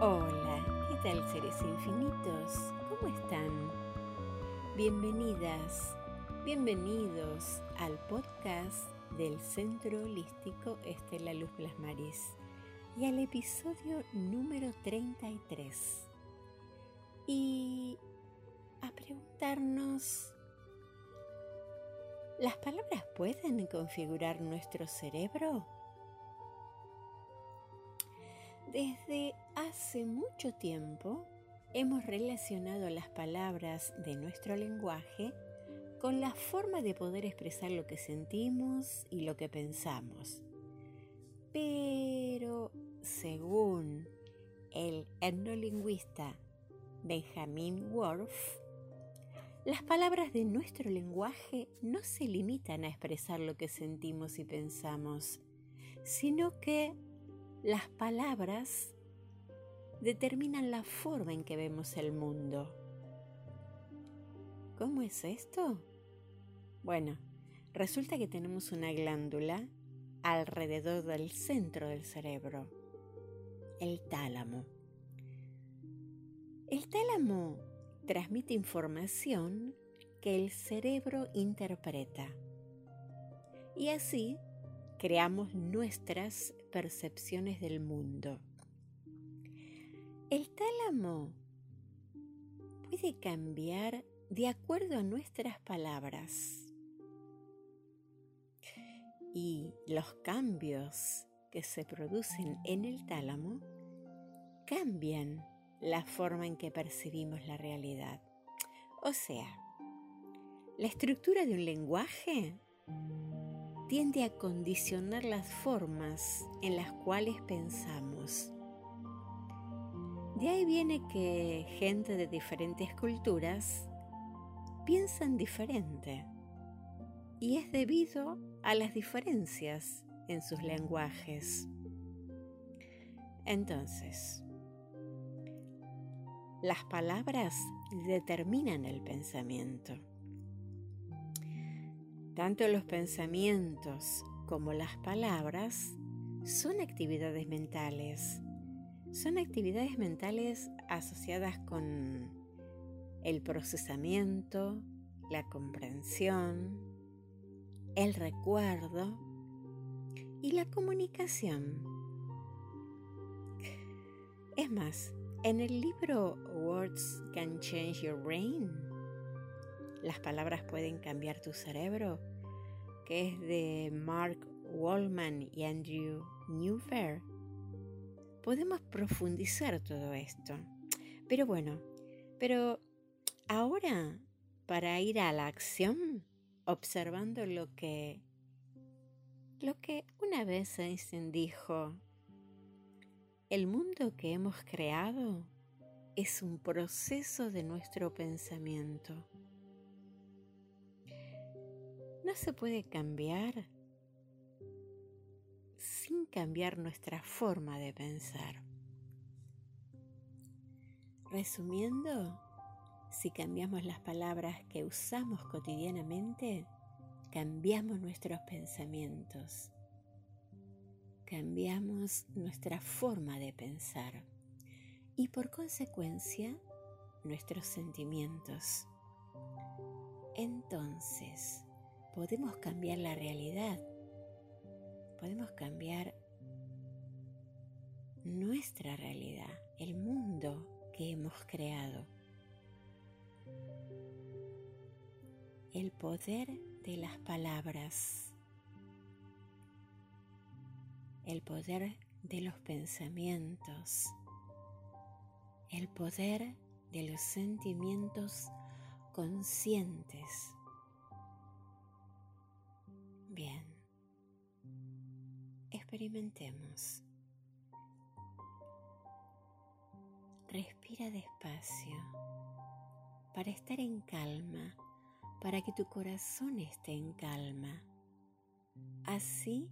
Hola, ¿qué tal seres infinitos? ¿Cómo están? Bienvenidas, bienvenidos al podcast del Centro Holístico Estela Luz Plasmaris y al episodio número 33. Y a preguntarnos, ¿las palabras pueden configurar nuestro cerebro? Desde hace mucho tiempo hemos relacionado las palabras de nuestro lenguaje con la forma de poder expresar lo que sentimos y lo que pensamos. Pero, según el etnolingüista Benjamin Worf, las palabras de nuestro lenguaje no se limitan a expresar lo que sentimos y pensamos, sino que las palabras determinan la forma en que vemos el mundo. ¿Cómo es esto? Bueno, resulta que tenemos una glándula alrededor del centro del cerebro, el tálamo. El tálamo transmite información que el cerebro interpreta y así creamos nuestras percepciones del mundo. El tálamo puede cambiar de acuerdo a nuestras palabras. Y los cambios que se producen en el tálamo cambian la forma en que percibimos la realidad. O sea, la estructura de un lenguaje tiende a condicionar las formas en las cuales pensamos. De ahí viene que gente de diferentes culturas piensan diferente y es debido a las diferencias en sus lenguajes. Entonces, las palabras determinan el pensamiento. Tanto los pensamientos como las palabras son actividades mentales. Son actividades mentales asociadas con el procesamiento, la comprensión, el recuerdo y la comunicación. Es más, en el libro Words Can Change Your Brain, las palabras pueden cambiar tu cerebro, que es de Mark Wallman y Andrew Newfair, podemos profundizar todo esto. Pero bueno, pero ahora, para ir a la acción, observando lo que lo que una vez Einstein dijo, el mundo que hemos creado es un proceso de nuestro pensamiento no se puede cambiar sin cambiar nuestra forma de pensar. Resumiendo, si cambiamos las palabras que usamos cotidianamente, cambiamos nuestros pensamientos, cambiamos nuestra forma de pensar y por consecuencia nuestros sentimientos. Entonces, podemos cambiar la realidad, podemos cambiar nuestra realidad, el mundo que hemos creado. El poder de las palabras, el poder de los pensamientos, el poder de los sentimientos conscientes Bien, experimentemos. Respira despacio para estar en calma, para que tu corazón esté en calma. Así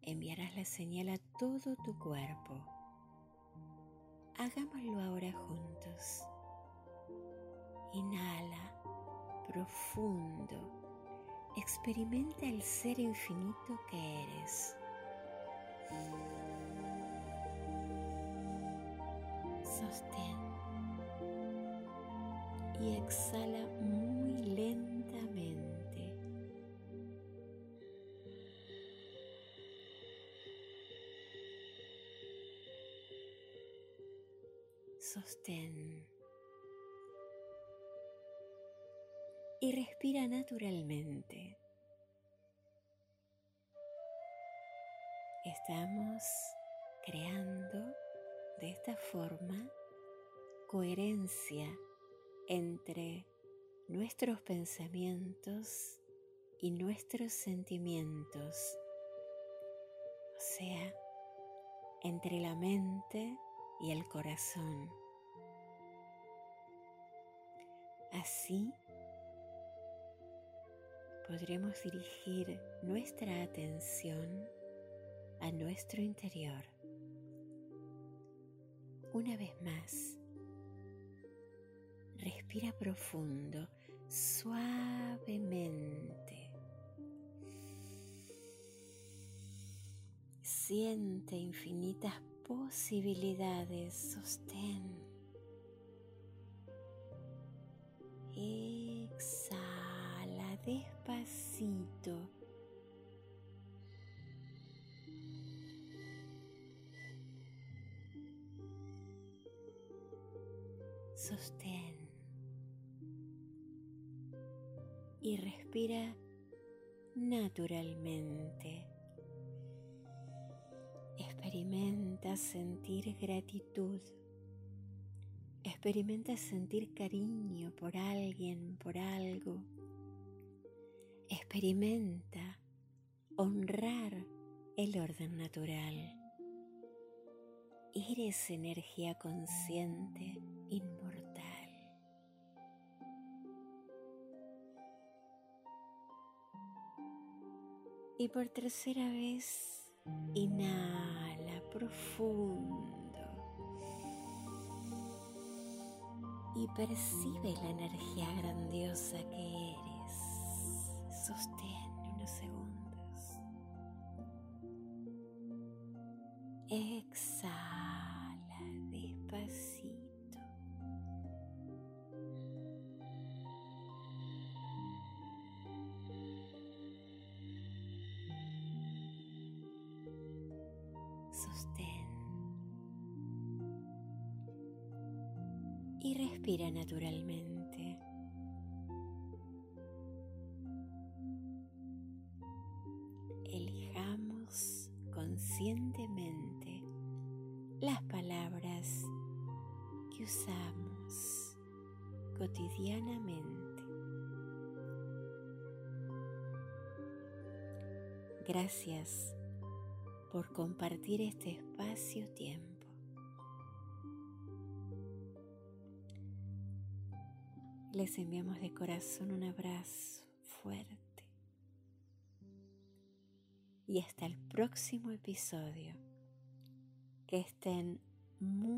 enviarás la señal a todo tu cuerpo. Hagámoslo ahora juntos. Inhala profundo experimenta el ser infinito que eres. Sostén. Y exhala muy lentamente. Sostén. Y respira naturalmente. Estamos creando de esta forma coherencia entre nuestros pensamientos y nuestros sentimientos, o sea, entre la mente y el corazón. Así podremos dirigir nuestra atención a nuestro interior. Una vez más, respira profundo, suavemente. Siente infinitas posibilidades, sostén. Despacito sostén y respira naturalmente. Experimenta sentir gratitud. Experimenta sentir cariño por alguien, por algo. Experimenta honrar el orden natural. Eres energía consciente inmortal. Y por tercera vez, inhala profundo y percibe la energía grandiosa que eres. Sostén unos segundos. Exhala despacito. sostén. Y respira naturalmente. Gracias por compartir este espacio-tiempo. Les enviamos de corazón un abrazo fuerte. Y hasta el próximo episodio. Que estén muy,